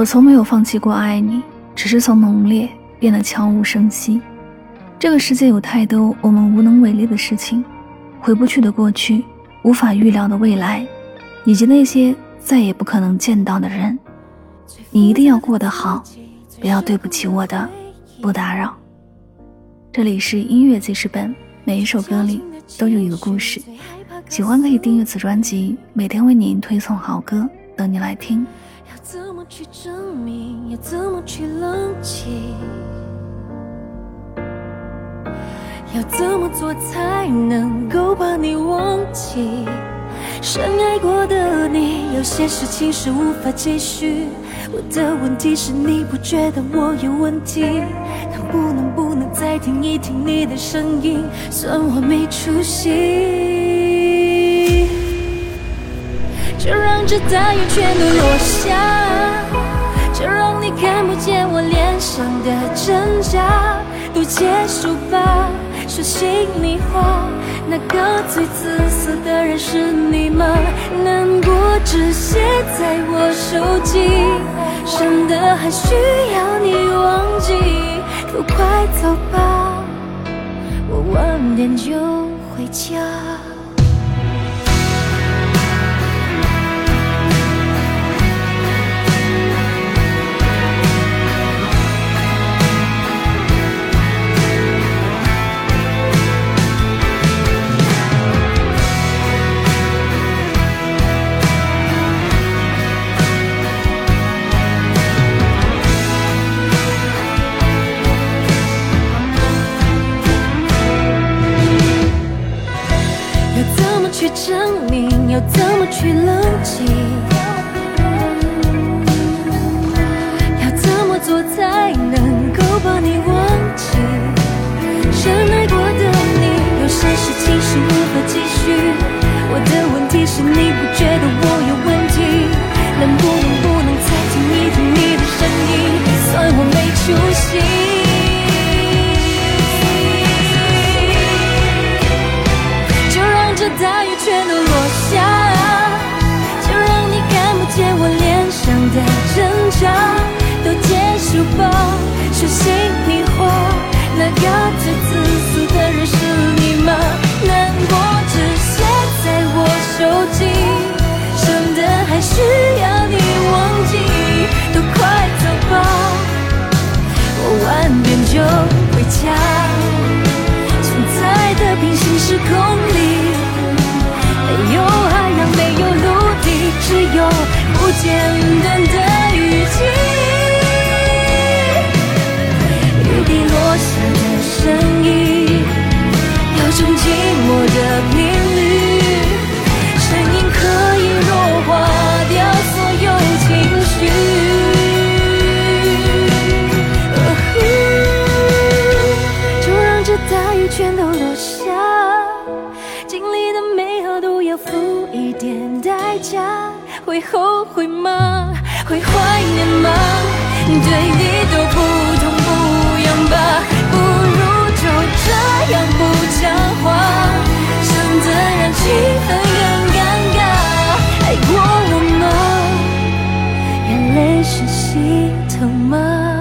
我从没有放弃过爱你，只是从浓烈变得悄无声息。这个世界有太多我们无能为力的事情，回不去的过去，无法预料的未来，以及那些再也不可能见到的人。你一定要过得好，不要对不起我的不打扰。这里是音乐记事本，每一首歌里都有一个故事。喜欢可以订阅此专辑，每天为您推送好歌，等你来听。去证明？要怎么去冷静？要怎么做才能够把你忘记？深爱过的你，有些事情是无法继续。我的问题是，你不觉得我有问题？能不能不能再听一听你的声音？算我没出息，就让这大雨全都落下，你看不见我脸上的挣扎，都结束吧。说心里话，那个最自私的人是你吗？难过只写在我手机，伤的还需要你忘记。都快走吧，我晚点就回家。要怎么去冷静？要怎么做才能够把你忘记？深爱过的你，有些事情是无法继续。我的问题是你不觉得我有问题？能不能不能再听一听你的声音？算我没出息。就回家。存在的平行时空里没有海洋没有陆地只有不间断的雨季雨滴落下的声音。全都落下，经历的美好都要付一点代价，会后悔吗？会怀念吗？对你都不痛不痒吧，不如就这样不讲话，省得让气氛更尴尬。爱过我吗？眼泪是心疼吗？